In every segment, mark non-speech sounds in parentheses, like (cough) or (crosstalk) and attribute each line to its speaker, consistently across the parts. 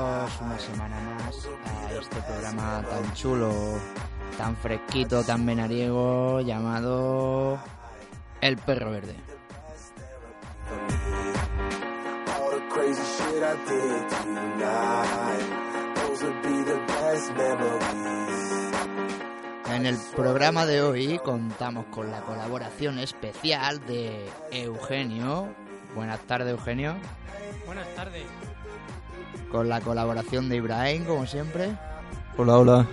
Speaker 1: Bienvenidos una semana más a este programa tan chulo, tan fresquito, tan venariego llamado El Perro Verde. En el programa de hoy contamos con la colaboración especial de Eugenio. Buenas tardes, Eugenio.
Speaker 2: Buenas tardes.
Speaker 1: Con la colaboración de Ibrahim, como siempre.
Speaker 3: Hola, hola.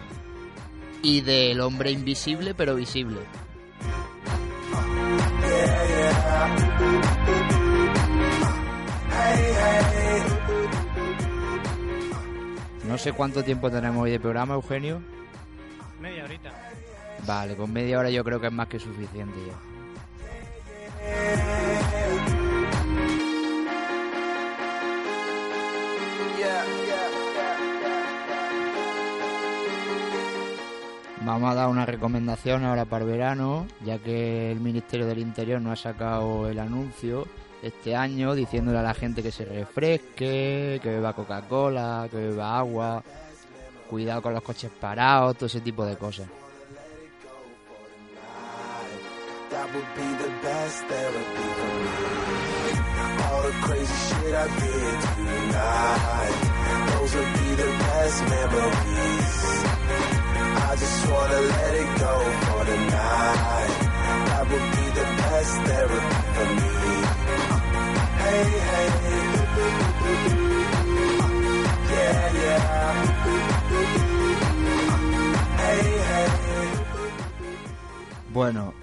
Speaker 1: Y del hombre invisible, pero visible. No sé cuánto tiempo tenemos hoy de programa, Eugenio.
Speaker 2: Media horita.
Speaker 1: Vale, con media hora yo creo que es más que suficiente ya. Vamos a dar una recomendación ahora para el verano, ya que el Ministerio del Interior no ha sacado el anuncio este año diciéndole a la gente que se refresque, que beba Coca-Cola, que beba agua, cuidado con los coches parados, todo ese tipo de cosas.
Speaker 4: Just wanna let it go for the night. That would be the best therapy for me. Hey, hey. Yeah, yeah. Hey, hey.
Speaker 1: Bueno,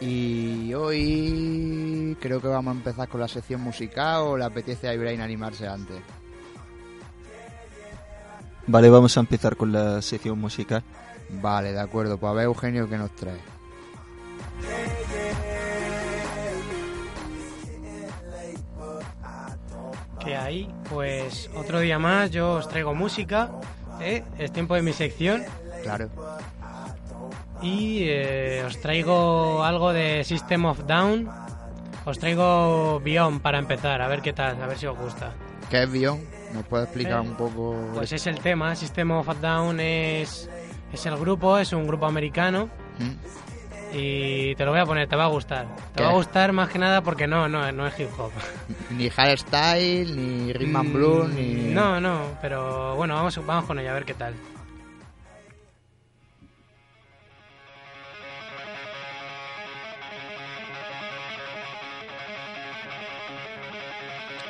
Speaker 1: y hoy creo que vamos a empezar con la sección musical o le apetece a Ibrahim animarse antes.
Speaker 3: Vale, vamos a empezar con la sección musical.
Speaker 1: Vale, de acuerdo, pues a ver Eugenio qué nos trae.
Speaker 2: Que hay, pues otro día más yo os traigo música. ¿eh? Es tiempo de mi sección.
Speaker 1: Claro.
Speaker 2: Y eh, os traigo algo de System of Down. Os traigo Beyond para empezar, a ver qué tal, a ver si os gusta.
Speaker 1: ¿Qué es Bion? ¿Nos puede explicar
Speaker 2: Eh,
Speaker 1: un poco?
Speaker 2: Pues es el tema, System of Down es, es el grupo, es un grupo americano.
Speaker 1: ¿Mm?
Speaker 2: Y te lo voy a poner, te va a gustar. Te
Speaker 1: ¿Qué?
Speaker 2: va a gustar más que nada porque no, no, no es hip hop.
Speaker 1: Ni hardstyle, ni rhythm and blues, ni...
Speaker 2: Mm, No, no, pero bueno, vamos, vamos con ello, a ver qué tal.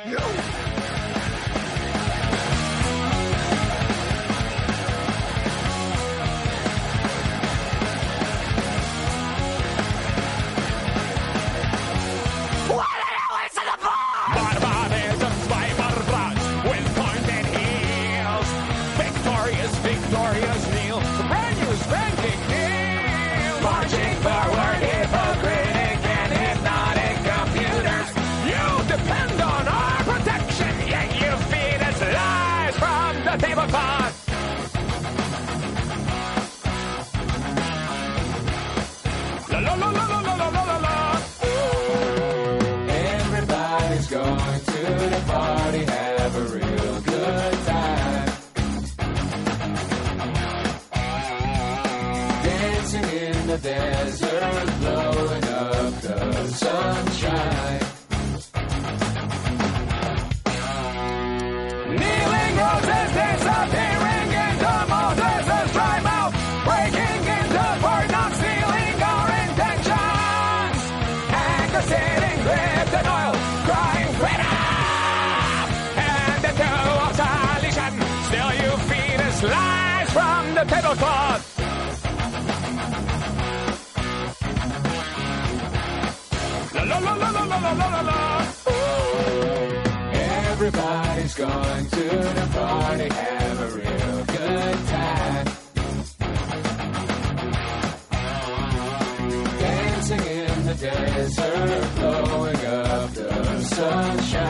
Speaker 5: Barbarisms goes on. La la la la la la la la la. Everybody's going to the party, have a real good time. Dancing in the desert, blowing up the sunshine.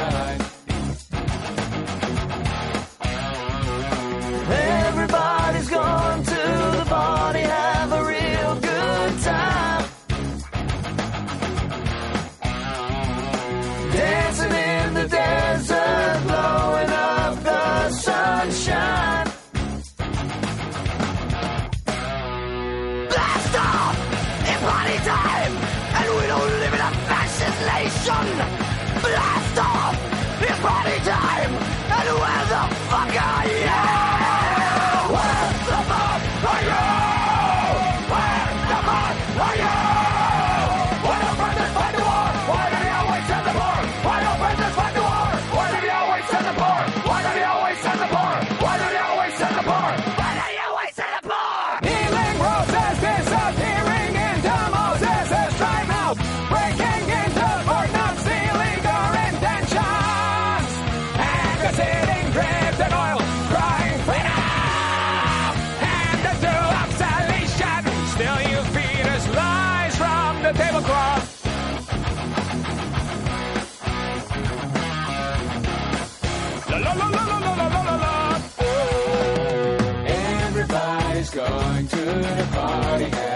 Speaker 5: to the party.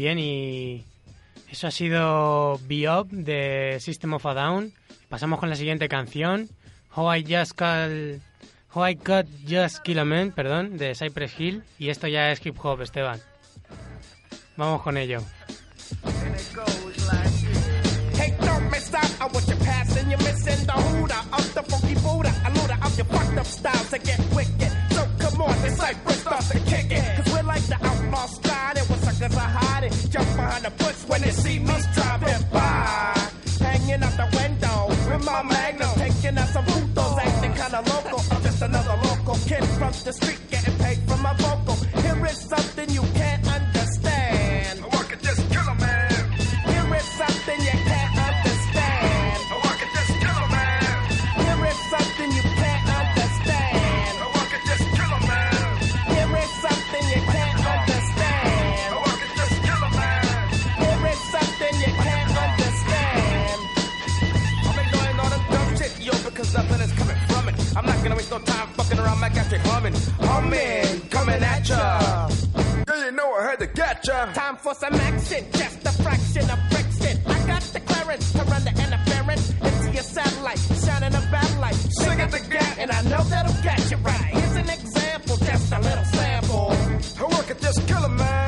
Speaker 2: Bien, y eso ha sido Biop de System of a Down. Pasamos con la siguiente canción, How I Just Call... How I Cut Just Kill a Man, perdón, de Cypress Hill. Y esto ya es hip hop, Esteban. Vamos con ello.
Speaker 6: if I hide it. Jump behind the bush when they see me driving by. Hanging out the window with my magnum, taking out some putos, acting kinda local. I'm just another local kid from the street. just kill a man.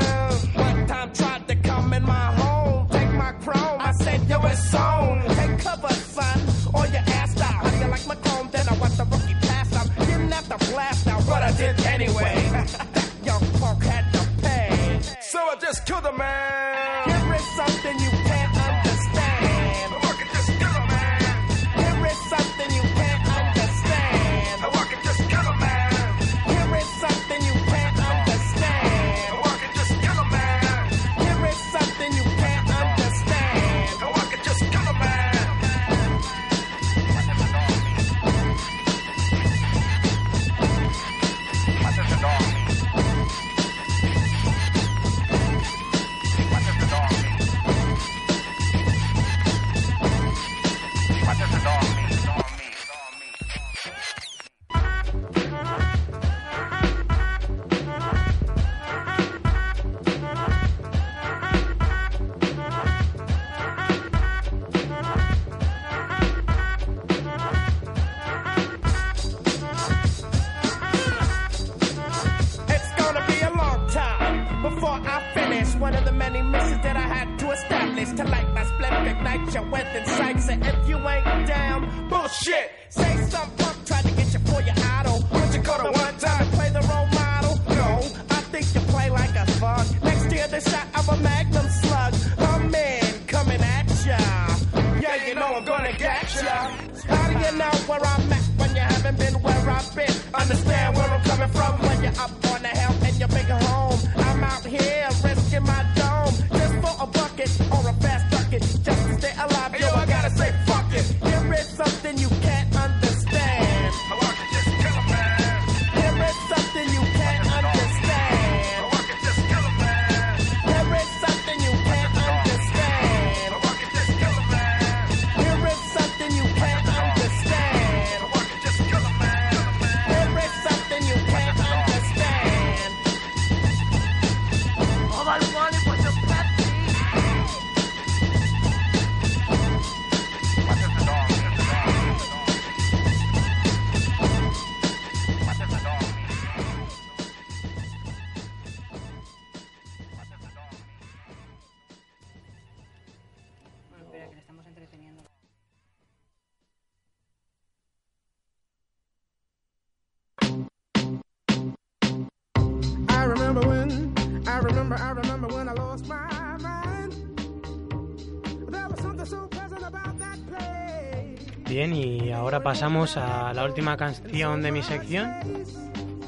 Speaker 7: Bien, y ahora pasamos a la última canción de mi sección.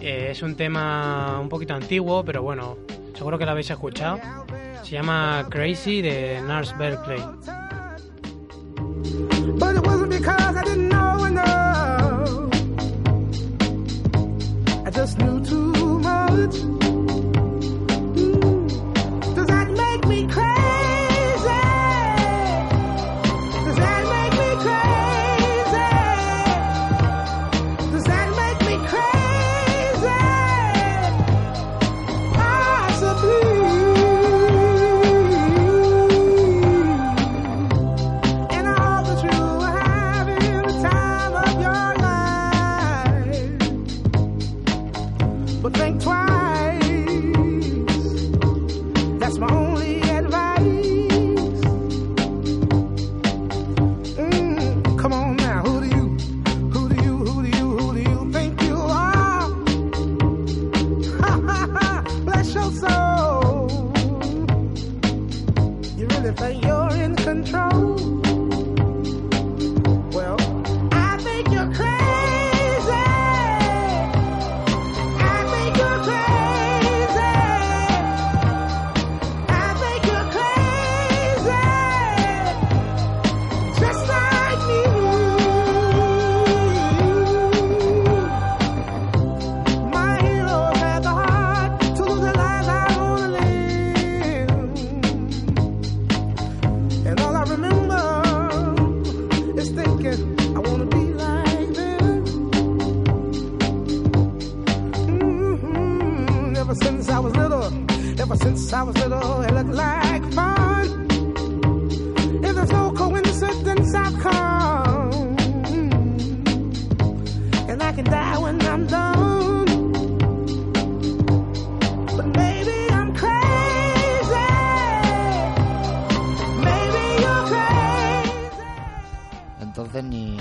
Speaker 7: Eh, es un tema un poquito antiguo, pero bueno, seguro que lo habéis escuchado. Se llama Crazy de Nars Berkeley.
Speaker 8: Mm-hmm. since I was little, ever since I was little, it looked like fun. The you.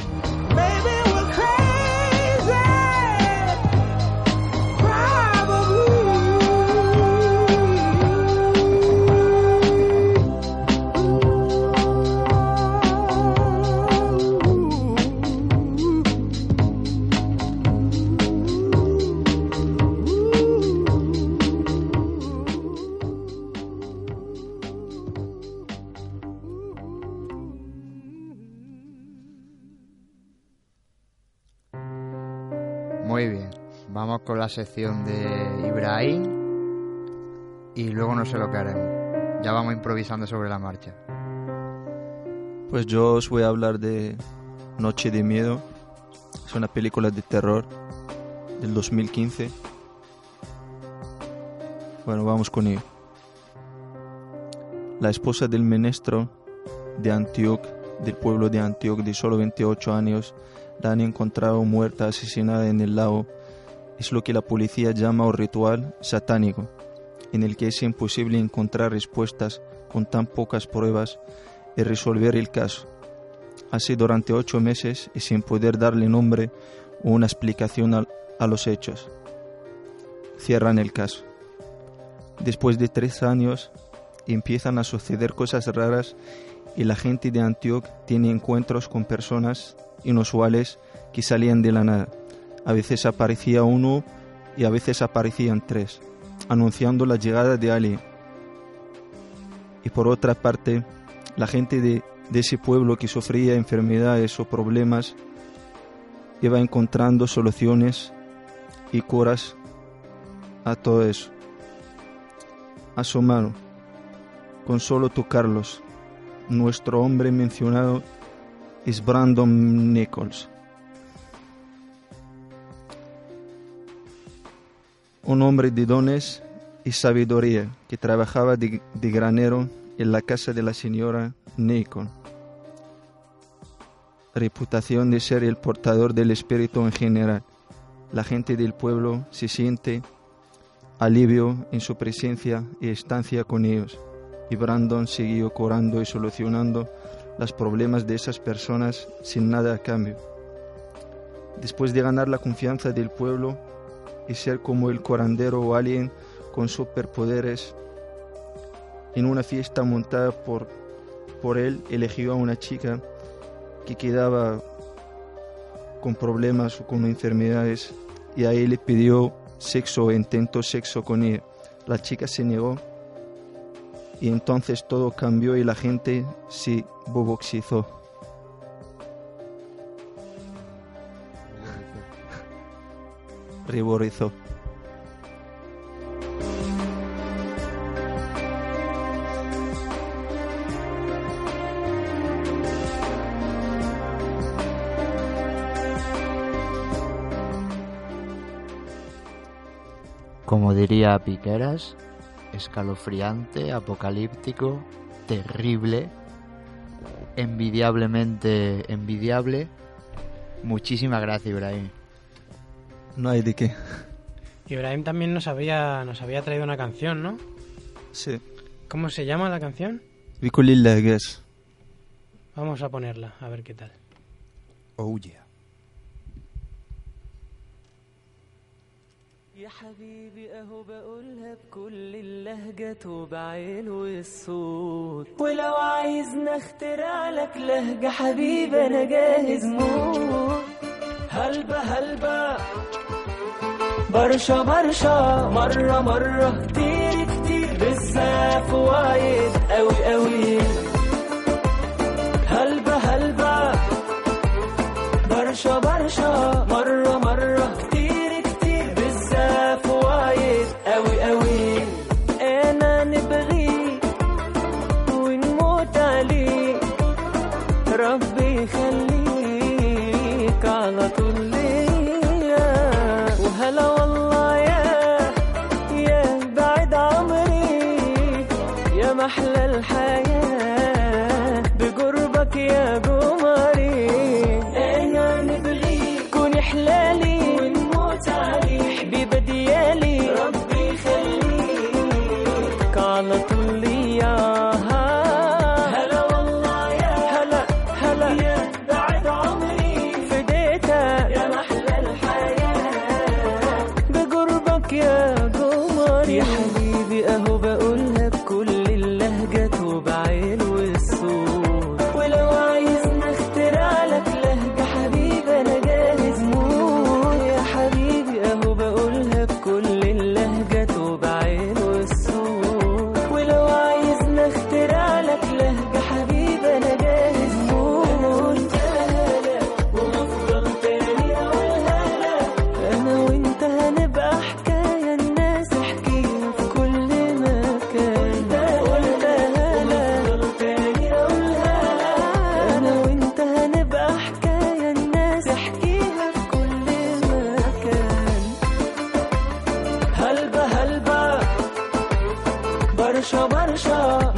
Speaker 1: Muy bien. Vamos con la sección de Ibrahim y luego no sé lo que haremos. Ya vamos improvisando sobre la marcha.
Speaker 3: Pues yo os voy a hablar de Noche de Miedo. Es una película de terror del 2015. Bueno, vamos con ello. La esposa del menestro de Antioch, del pueblo de Antioch de solo 28 años, la han encontrado muerta, asesinada en el lago. Es lo que la policía llama un ritual satánico, en el que es imposible encontrar respuestas con tan pocas pruebas y resolver el caso. Así durante ocho meses y sin poder darle nombre o una explicación a, a los hechos. Cierran el caso. Después de tres años empiezan a suceder cosas raras y la gente de Antioch tiene encuentros con personas inusuales que salían de la nada. A veces aparecía uno y a veces aparecían tres, anunciando la llegada de alguien. Y por otra parte, la gente de, de ese pueblo que sufría enfermedades o problemas iba encontrando soluciones y curas a todo eso. A su mano, con solo tocarlos, nuestro hombre mencionado es Brandon Nichols. Un hombre de dones y sabiduría que trabajaba de, de granero en la casa de la señora Nicol. Reputación de ser el portador del espíritu en general. La gente del pueblo se siente alivio en su presencia y estancia con ellos. Y Brandon siguió curando y solucionando los problemas de esas personas sin nada a cambio. Después de ganar la confianza del pueblo y ser como el curandero o alguien con superpoderes, en una fiesta montada por, por él eligió a una chica que quedaba con problemas o con enfermedades y a él le pidió sexo o intentó sexo con ella. La chica se negó y entonces todo cambió y la gente se boboxizó. Riborizó.
Speaker 1: Como diría Piqueras, escalofriante, apocalíptico, terrible, envidiablemente envidiable. Muchísimas gracias, Ibrahim.
Speaker 3: No hay de qué.
Speaker 2: Ibrahim también nos había, nos había traído una canción, ¿no?
Speaker 3: Sí.
Speaker 2: ¿Cómo se llama la canción?
Speaker 3: Guess.
Speaker 2: Vamos a ponerla, a ver qué tal.
Speaker 9: Oh yeah.
Speaker 10: يا حبيبي اهو بقولها بكل اللهجات وبعين والصوت. ولو عايزنا اخترع لك لهجة حبيبي أنا جاهز موت. هلبة هلبة برشا برشا مرة مرة كتير كتير بالزاف وايد قوي قوي
Speaker 1: সবার সব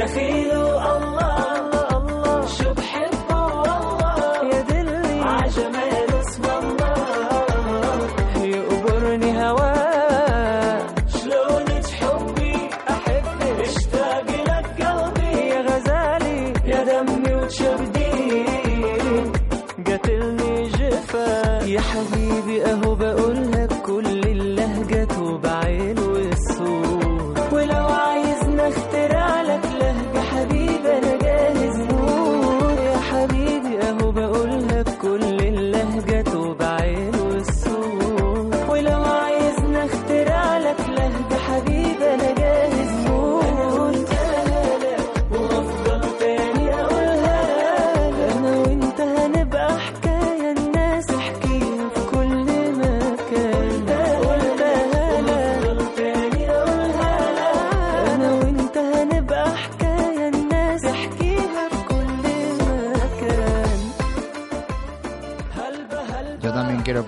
Speaker 1: protegido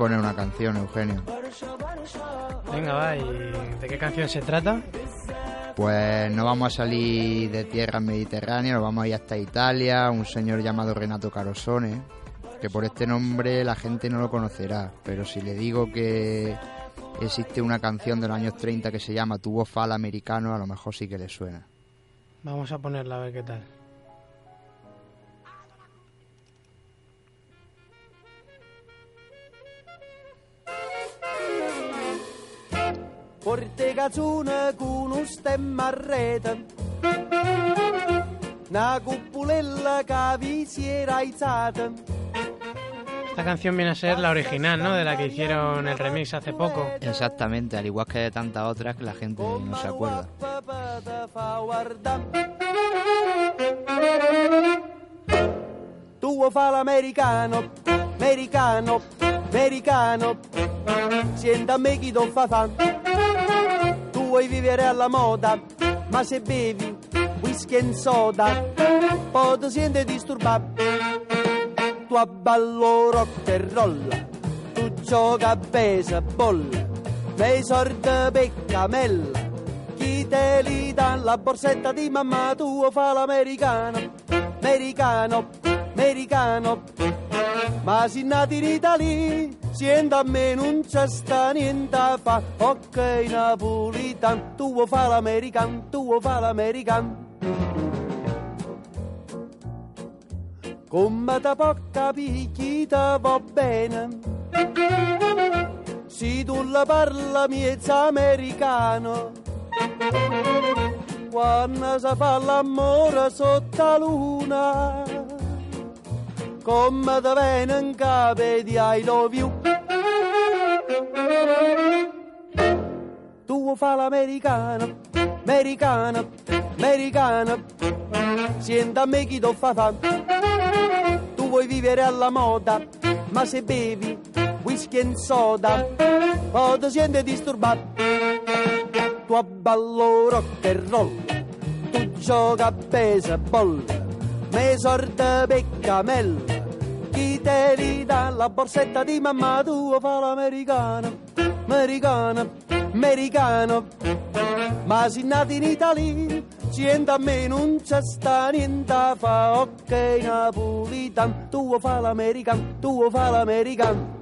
Speaker 1: poner una canción, Eugenio.
Speaker 2: Venga, va, ¿y de qué canción se trata?
Speaker 1: Pues no vamos a salir de tierras mediterráneas, nos vamos a ir hasta Italia, un señor llamado Renato Carosone, que por este nombre la gente no lo conocerá, pero si le digo que existe una canción de los años 30 que se llama Tuvo fal americano, a lo mejor sí que le suena.
Speaker 2: Vamos a ponerla a ver qué tal.
Speaker 9: Porte cazzone con un stemma a rete Una cupulella che vi si era alzata
Speaker 2: Esta canción viene a ser la original, ¿no? De la que hicieron el remix hace poco.
Speaker 1: Exactamente, al igual que de tantas otras que la gente no se acuerda.
Speaker 9: Te fa l'americano, americano, americano Senta a me chi fa Tu vuoi vivere alla moda, ma se bevi whisky e soda Poi ti senti disturbato. Tu abballo rock e roll Tu gioca a baseball Nei sordi peccamella. Chi te li dà la borsetta di mamma Tu fa l'americano, americano, americano. Ma si nati in Italia Sienta a me non c'è sta niente fa. Ok napolitan Tu vuoi fa l'americano, tu vuoi fa l'americano Come da poca picchita va bene? Se tu la parla miezza americano. Quando si fa l'amore sotto la luna Come da viene in capo di I love you Tu fa l'americano, americano, americano Senta a me chi ti fa fa. Tu vuoi vivere alla moda, ma se bevi whisky e soda Poi ti senti disturbato. Tu abballo rock and roll Tu gioca a baseball Me sorte peccamella Chi te li dà la borsetta di mamma tua fa l'americano Americano, americano. Ma si nati in Italia Sienta a me non c'è sta niente fa. Ok napolitan Tu fa l'americano, tu fa l'americano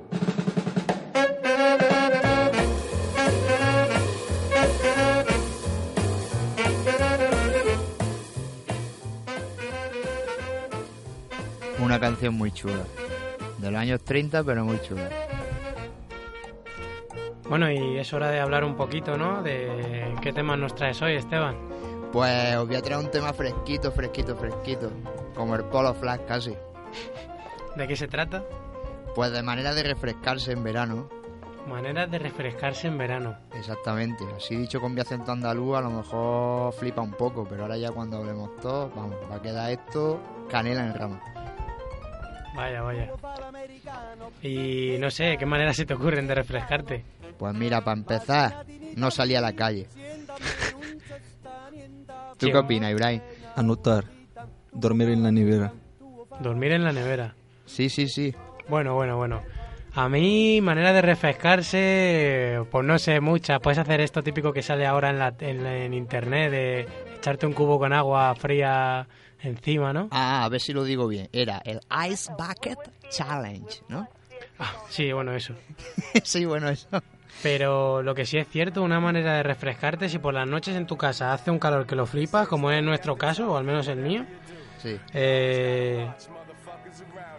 Speaker 1: Una canción muy chula. De los años 30, pero muy chula.
Speaker 2: Bueno, y es hora de hablar un poquito, ¿no? De qué temas nos traes hoy, Esteban.
Speaker 1: Pues os voy a traer un tema fresquito, fresquito, fresquito. Como el Polo Flash casi.
Speaker 2: ¿De qué se trata?
Speaker 1: Pues de manera de refrescarse en verano.
Speaker 2: Maneras de refrescarse en verano.
Speaker 1: Exactamente. Así dicho con mi acento andaluz, a lo mejor flipa un poco, pero ahora ya cuando hablemos todos, vamos, va a quedar esto canela en rama.
Speaker 2: Vaya, vaya. Y no sé, ¿qué maneras se te ocurren de refrescarte?
Speaker 1: Pues mira, para empezar, no salí a la calle. ¿Tú qué opinas, Ibrahim?
Speaker 3: Anotar. Dormir en la nevera.
Speaker 2: Dormir en la nevera.
Speaker 1: Sí, sí, sí.
Speaker 2: Bueno, bueno, bueno. A mí, manera de refrescarse, pues no sé muchas. Puedes hacer esto típico que sale ahora en, la, en, en internet de echarte un cubo con agua fría encima, ¿no?
Speaker 1: Ah, a ver si lo digo bien. Era el Ice Bucket Challenge, ¿no?
Speaker 2: Ah, sí, bueno, eso. (laughs)
Speaker 1: sí, bueno, eso.
Speaker 2: Pero lo que sí es cierto, una manera de refrescarte, si por las noches en tu casa hace un calor que lo flipas, como es nuestro caso, o al menos el mío,
Speaker 1: Sí.
Speaker 2: eh,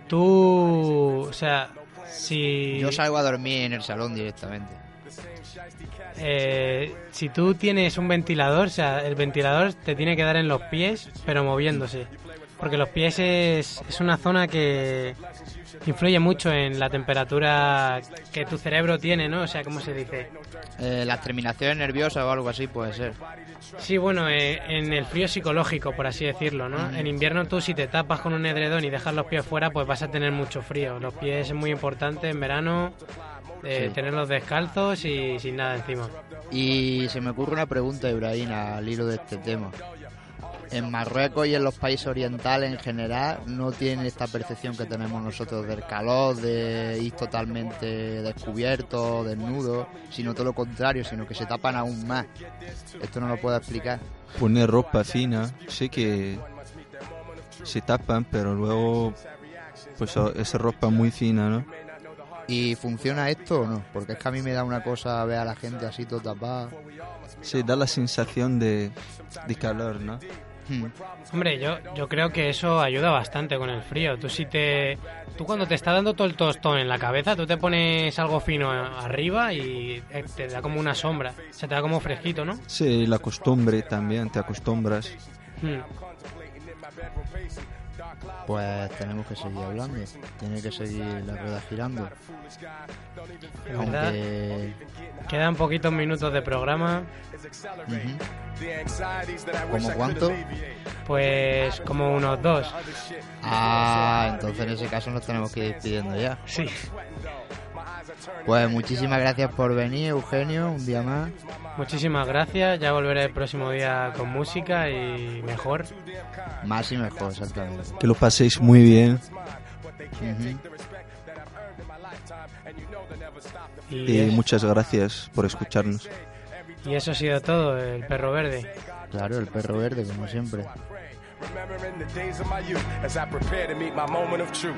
Speaker 2: tú, o sea, si...
Speaker 1: Yo salgo a dormir en el salón directamente.
Speaker 2: Eh, si tú tienes un ventilador, o sea, el ventilador te tiene que dar en los pies, pero moviéndose. Porque los pies es, es una zona que influye mucho en la temperatura que tu cerebro tiene, ¿no? O sea, ¿cómo se dice?
Speaker 1: Eh, las terminaciones nerviosas o algo así puede ser.
Speaker 2: Sí, bueno, eh, en el frío psicológico, por así decirlo, ¿no? En invierno tú si te tapas con un edredón y dejas los pies fuera, pues vas a tener mucho frío. Los pies es muy importante en verano eh,
Speaker 1: Sí.
Speaker 2: tenerlos descalzos y sin nada encima.
Speaker 1: Y se me ocurre una pregunta, Ibrahim, al hilo de este tema. En Marruecos y en los países orientales en general no tienen esta percepción que tenemos nosotros del calor, de ir totalmente descubierto, desnudo, sino todo lo contrario, sino que se tapan aún más. Esto no lo puedo explicar.
Speaker 3: Poner ropa fina, sé que se tapan, pero luego pues esa ropa muy fina, ¿no?
Speaker 1: ¿Y funciona esto o no? Porque es que a mí me da una cosa ver a la gente así todo tapada.
Speaker 3: Sí, da la sensación de, de calor, ¿no?
Speaker 1: Hmm.
Speaker 2: Hombre, yo, yo creo que eso ayuda bastante con el frío. Tú si te, tú cuando te está dando todo el tostón en la cabeza, tú te pones algo fino arriba y eh, te da como una sombra. O sea, te da como fresquito, ¿no?
Speaker 3: Sí, la costumbre también, te acostumbras.
Speaker 2: Hmm.
Speaker 1: Pues tenemos que seguir hablando. Tiene que seguir la rueda girando. Aunque...
Speaker 2: quedan poquitos minutos de programa.
Speaker 1: Ujú. ¿Cómo cuánto?
Speaker 2: Pues como unos dos.
Speaker 1: Ah, entonces en ese caso nos tenemos que ir despidiendo ya.
Speaker 2: Sí.
Speaker 1: Pues muchísimas gracias por venir, Eugenio, un día más.
Speaker 2: Muchísimas gracias. Ya volveré el próximo día con música y mejor.
Speaker 1: Más y mejor, exactamente.
Speaker 3: Que lo paséis muy bien.
Speaker 2: Y,
Speaker 3: muchas gracias por escucharnos.
Speaker 2: y eso ha sido todo, el perro verde.
Speaker 1: Claro, el perro verde, como siempre.
Speaker 6: Remembering the days of my youth as I prepare to meet my moment of truth.